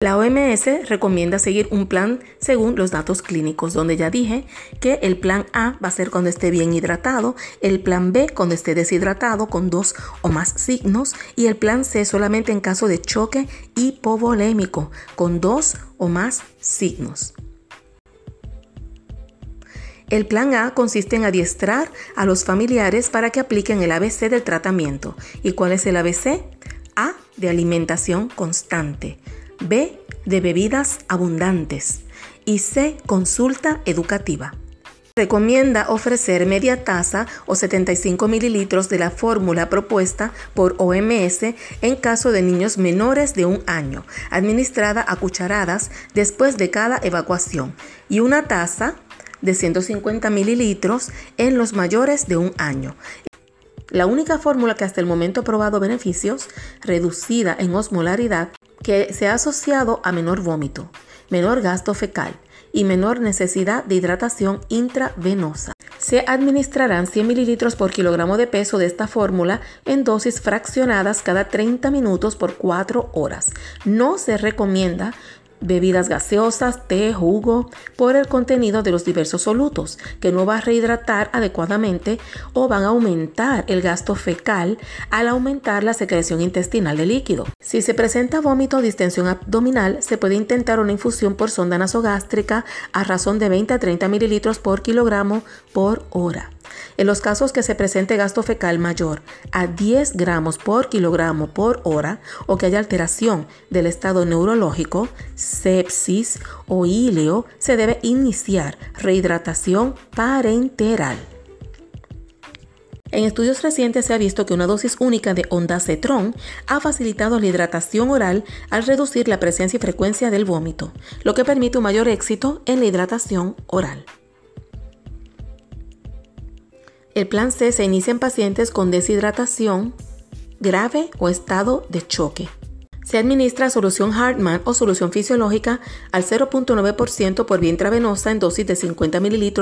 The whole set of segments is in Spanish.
La OMS recomienda seguir un plan según los datos clínicos, donde ya dije que el plan A va a ser cuando esté bien hidratado, el plan B cuando esté deshidratado con dos o más signos y el plan C solamente en caso de choque hipovolémico con dos o más signos. El plan A consiste en adiestrar a los familiares para que apliquen el ABC del tratamiento. ¿Y cuál es el ABC? A de alimentación constante. B. De bebidas abundantes. Y C. Consulta educativa. Recomienda ofrecer media taza o 75 mililitros de la fórmula propuesta por OMS en caso de niños menores de un año, administrada a cucharadas después de cada evacuación, y una taza de 150 mililitros en los mayores de un año. La única fórmula que hasta el momento ha probado beneficios, reducida en osmolaridad, que se ha asociado a menor vómito, menor gasto fecal y menor necesidad de hidratación intravenosa. Se administrarán 100 mililitros por kilogramo de peso de esta fórmula en dosis fraccionadas cada 30 minutos por 4 horas. No se recomienda bebidas gaseosas, té, jugo, por el contenido de los diversos solutos, que no va a rehidratar adecuadamente o van a aumentar el gasto fecal al aumentar la secreción intestinal de líquido. Si se presenta vómito o distensión abdominal, se puede intentar una infusión por sonda nasogástrica a razón de 20 a 30 mililitros por kilogramo por hora. En los casos que se presente gasto fecal mayor a 10 gramos por kilogramo por hora o que haya alteración del estado neurológico, sepsis o híleo, se debe iniciar rehidratación parenteral. En estudios recientes se ha visto que una dosis única de ondacetrón ha facilitado la hidratación oral al reducir la presencia y frecuencia del vómito, lo que permite un mayor éxito en la hidratación oral. El plan C se inicia en pacientes con deshidratación grave o estado de choque. Se administra solución Hartmann o solución fisiológica al 0.9% por vía intravenosa en dosis de 50 ml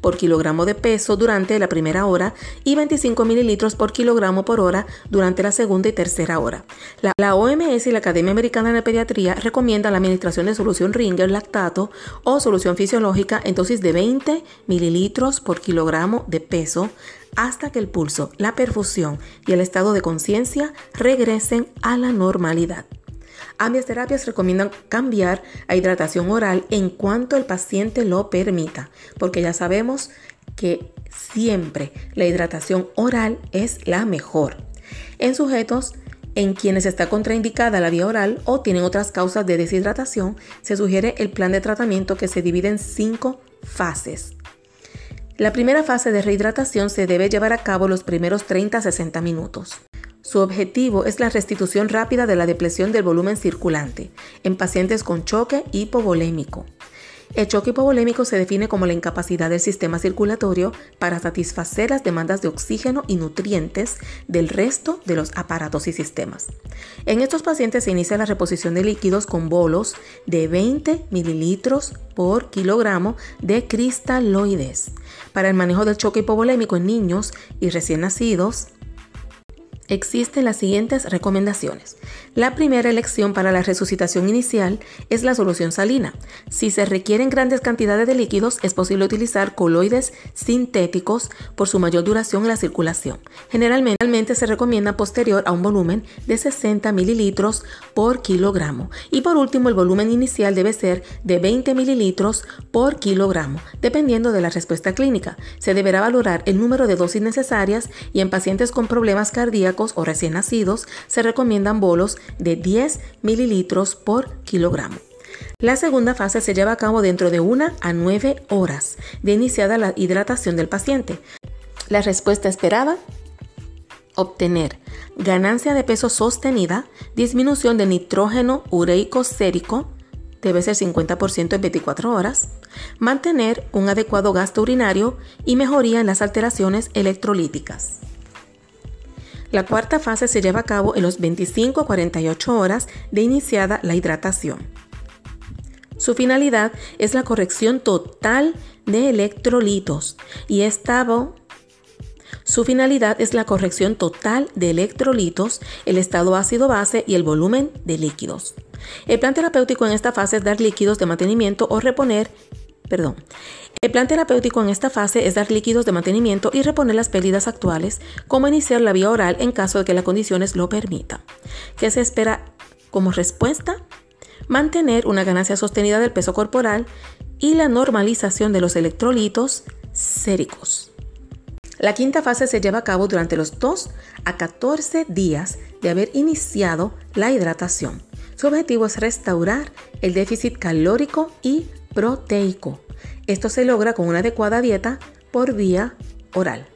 por kilogramo de peso durante la primera hora y 25 ml por kilogramo por hora durante la segunda y tercera hora. La, la, OMS y la Academia Americana de Pediatría recomiendan la administración de solución Ringer lactato o solución fisiológica en dosis de 20 ml por kilogramo de peso hasta que el pulso, la perfusión y el estado de conciencia regresen a la normalidad. Ambas terapias recomiendan cambiar a hidratación oral en cuanto el paciente lo permita, porque ya sabemos que siempre la hidratación oral es la mejor. En sujetos en quienes está contraindicada la vía oral o tienen otras causas de deshidratación, se sugiere el plan de tratamiento que se divide en cinco fases. La primera fase de rehidratación se debe llevar a cabo los primeros 30 a 60 minutos. Su objetivo es la restitución rápida de la depresión del volumen circulante en pacientes con choque hipovolémico. El choque hipovolémico se define como la incapacidad del sistema circulatorio para satisfacer las demandas de oxígeno y nutrientes del resto de los aparatos y sistemas. En estos pacientes se inicia la reposición de líquidos con bolos de 20 mililitros por kilogramo de cristaloides. Para el manejo del choque hipovolémico en niños y recién nacidos, Existen las siguientes recomendaciones. La primera elección para la resucitación inicial es la solución salina. Si se requieren grandes cantidades de líquidos, es posible utilizar coloides sintéticos por su mayor duración en la circulación. Generalmente se recomienda posterior a un volumen de 60 mililitros por kilogramo. Y por último, el volumen inicial debe ser de 20 mililitros por kilogramo, dependiendo de la respuesta clínica. Se deberá valorar el número de dosis necesarias y en pacientes con problemas cardíacos o recién nacidos se recomiendan bolos de 10 mililitros por kilogramo. La segunda fase se lleva a cabo dentro de una a 9 horas de iniciada la hidratación del paciente. La respuesta esperada, obtener ganancia de peso sostenida, disminución de nitrógeno ureico sérico, debe ser 50% en 24 horas, mantener un adecuado gasto urinario y mejoría en las alteraciones electrolíticas. La cuarta fase se lleva a cabo en los 25 a 48 horas de iniciada la hidratación. Su finalidad es la corrección total de electrolitos y estado su finalidad es la corrección total de electrolitos, el estado ácido-base y el volumen de líquidos. El plan terapéutico en esta fase es dar líquidos de mantenimiento o reponer, perdón, el plan terapéutico en esta fase es dar líquidos de mantenimiento y reponer las pérdidas actuales, como iniciar la vía oral en caso de que las condiciones lo permitan. ¿Qué se espera como respuesta? Mantener una ganancia sostenida del peso corporal y la normalización de los electrolitos séricos. La quinta fase se lleva a cabo durante los 2 a 14 días de haber iniciado la hidratación. Su objetivo es restaurar el déficit calórico y proteico. Esto se logra con una adecuada dieta por vía oral.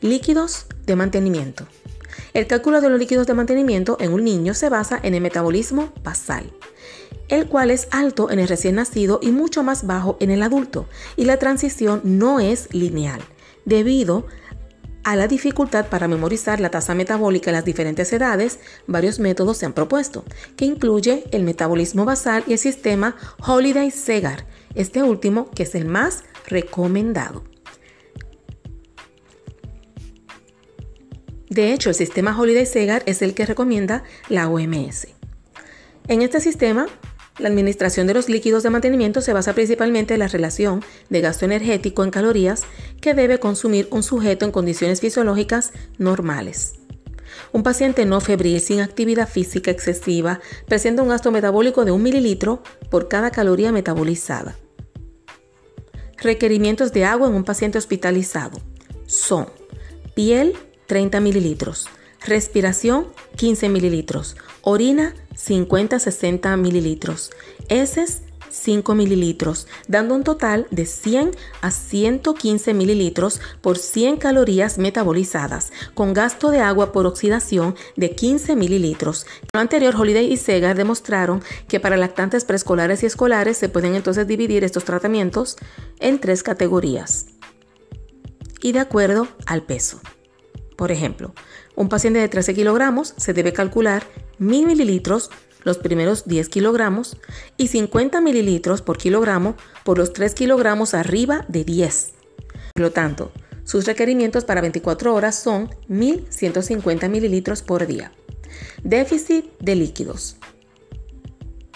Líquidos de mantenimiento. El cálculo de los líquidos de mantenimiento en un niño se basa en el metabolismo basal, el cual es alto en el recién nacido y mucho más bajo en el adulto, y la transición no es lineal, debido a la dificultad para memorizar la tasa metabólica en las diferentes edades, varios métodos se han propuesto, que incluye el metabolismo basal y el sistema Holiday-Segar, este último que es el más recomendado. De hecho, el sistema Holiday-Segar es el que recomienda la OMS. En este sistema, la administración de los líquidos de mantenimiento se basa principalmente en la relación de gasto energético en calorías que debe consumir un sujeto en condiciones fisiológicas normales. Un paciente no febril sin actividad física excesiva presenta un gasto metabólico de un mililitro por cada caloría metabolizada. Requerimientos de agua en un paciente hospitalizado son piel 30 mililitros, respiración 15 mililitros, orina 50-60 mililitros, heces 5 mililitros, dando un total de 100 a 115 mililitros por 100 calorías metabolizadas, con gasto de agua por oxidación de 15 mililitros. Lo anterior, Holiday y Segar demostraron que para lactantes preescolares y escolares se pueden entonces dividir estos tratamientos en tres categorías y de acuerdo al peso. Por ejemplo, un paciente de 13 kilogramos se debe calcular 1000 mililitros los primeros 10 kilogramos y 50 mililitros por kilogramo por los 3 kilogramos arriba de 10. Por lo tanto, sus requerimientos para 24 horas son 1150 mililitros por día. Déficit de líquidos.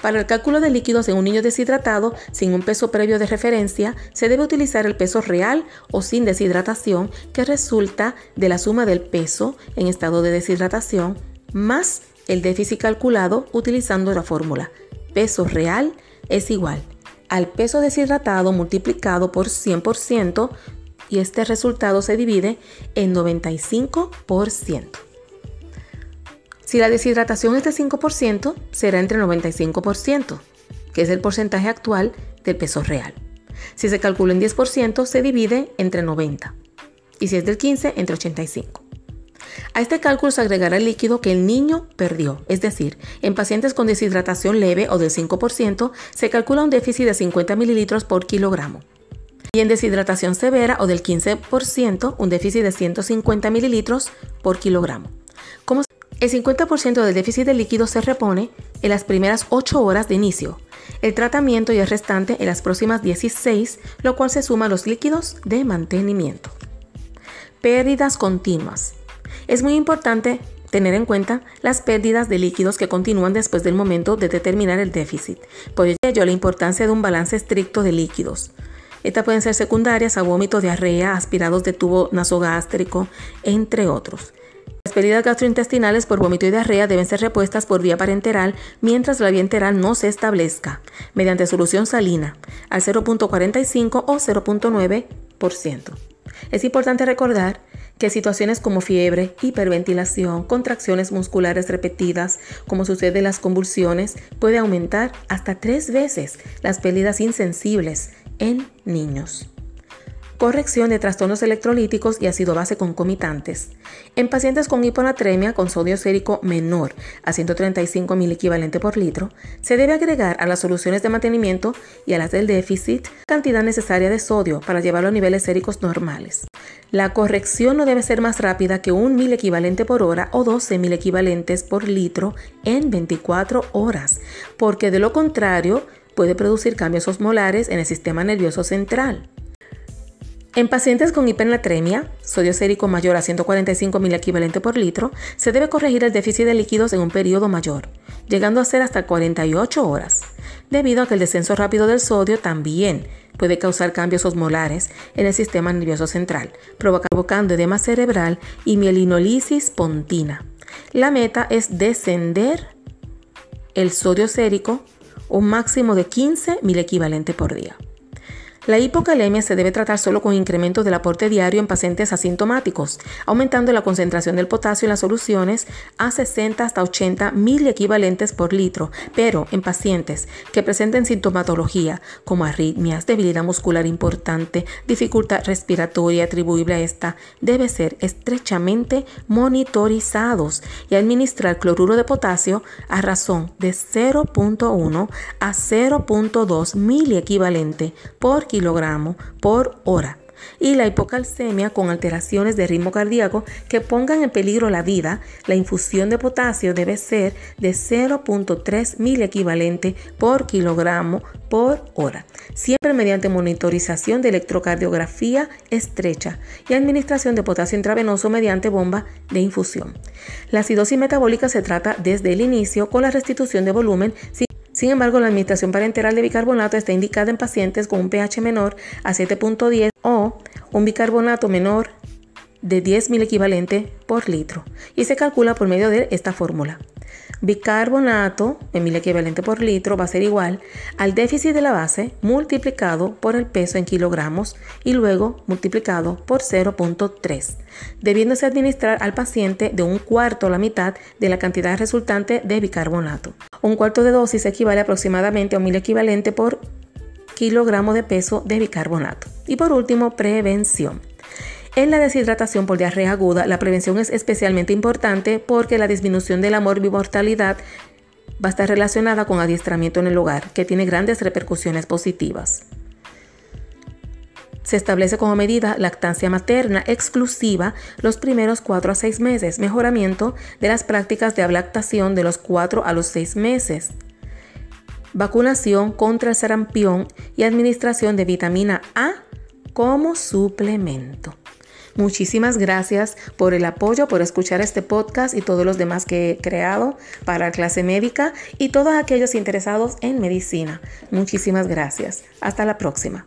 Para el cálculo de líquidos en un niño deshidratado sin un peso previo de referencia, se debe utilizar el peso real o sin deshidratación que resulta de la suma del peso en estado de deshidratación más el déficit calculado utilizando la fórmula peso real es igual al peso deshidratado multiplicado por 100% y este resultado se divide en 95%. Si la deshidratación es de 5%, será entre 95%, que es el porcentaje actual del peso real. Si se calcula en 10%, se divide entre 90. Y si es del 15, entre 85. A este cálculo se agregará el líquido que el niño perdió, es decir, en pacientes con deshidratación leve o del 5% se calcula un déficit de 50 mililitros por kilogramo. Y en deshidratación severa o del 15%, un déficit de 150 mililitros por kilogramo. El 50% del déficit de líquido se repone en las primeras 8 horas de inicio, el tratamiento y el restante en las próximas 16, lo cual se suma a los líquidos de mantenimiento. Pérdidas continuas. Es muy importante tener en cuenta las pérdidas de líquidos que continúan después del momento de determinar el déficit. Por ello, la importancia de un balance estricto de líquidos. Estas pueden ser secundarias a vómito, diarrea, aspirados de tubo nasogástrico, entre otros. Las pérdidas gastrointestinales por vómito y diarrea deben ser repuestas por vía parenteral mientras la vía enteral no se establezca, mediante solución salina, al 0.45 o 0.9%. Es importante recordar que situaciones como fiebre, hiperventilación, contracciones musculares repetidas, como sucede en las convulsiones, puede aumentar hasta tres veces las pérdidas insensibles en niños corrección de trastornos electrolíticos y ácido base concomitantes. En pacientes con hiponatremia con sodio sérico menor a 135 mil equivalente por litro, se debe agregar a las soluciones de mantenimiento y a las del déficit cantidad necesaria de sodio para llevarlo a niveles séricos normales. La corrección no debe ser más rápida que un mil equivalente por hora o 12 mil equivalentes por litro en 24 horas, porque de lo contrario puede producir cambios osmolares en el sistema nervioso central. En pacientes con hipernatremia, sodio sérico mayor a 145 mil equivalente por litro, se debe corregir el déficit de líquidos en un periodo mayor, llegando a ser hasta 48 horas, debido a que el descenso rápido del sodio también puede causar cambios osmolares en el sistema nervioso central, provocando edema cerebral y mielinolisis pontina. La meta es descender el sodio sérico un máximo de 15 mil por día. La hipocalemia se debe tratar solo con incrementos del aporte diario en pacientes asintomáticos, aumentando la concentración del potasio en las soluciones a 60 hasta 80 mil equivalentes por litro, pero en pacientes que presenten sintomatología como arritmias, debilidad muscular importante, dificultad respiratoria atribuible a esta, debe ser estrechamente monitorizados y administrar cloruro de potasio a razón de 0.1 a 0.2 mil equivalente por kilogramo por hora y la hipocalcemia con alteraciones de ritmo cardíaco que pongan en peligro la vida, la infusión de potasio debe ser de 0.3 mil equivalente por kilogramo por hora, siempre mediante monitorización de electrocardiografía estrecha y administración de potasio intravenoso mediante bomba de infusión. La acidosis metabólica se trata desde el inicio con la restitución de volumen sin embargo, la administración parenteral de bicarbonato está indicada en pacientes con un pH menor a 7.10 o un bicarbonato menor de 10.000 equivalente por litro y se calcula por medio de esta fórmula. Bicarbonato en mil equivalente por litro va a ser igual al déficit de la base multiplicado por el peso en kilogramos y luego multiplicado por 0.3, debiéndose administrar al paciente de un cuarto a la mitad de la cantidad resultante de bicarbonato. Un cuarto de dosis equivale aproximadamente a un mil equivalente por kilogramo de peso de bicarbonato. Y por último, prevención. En la deshidratación por diarrea aguda, la prevención es especialmente importante porque la disminución de la morbimortalidad va a estar relacionada con adiestramiento en el hogar, que tiene grandes repercusiones positivas. Se establece como medida lactancia materna exclusiva los primeros 4 a 6 meses, mejoramiento de las prácticas de ablactación de los 4 a los 6 meses, vacunación contra el sarampión y administración de vitamina A como suplemento. Muchísimas gracias por el apoyo, por escuchar este podcast y todos los demás que he creado para clase médica y todos aquellos interesados en medicina. Muchísimas gracias. Hasta la próxima.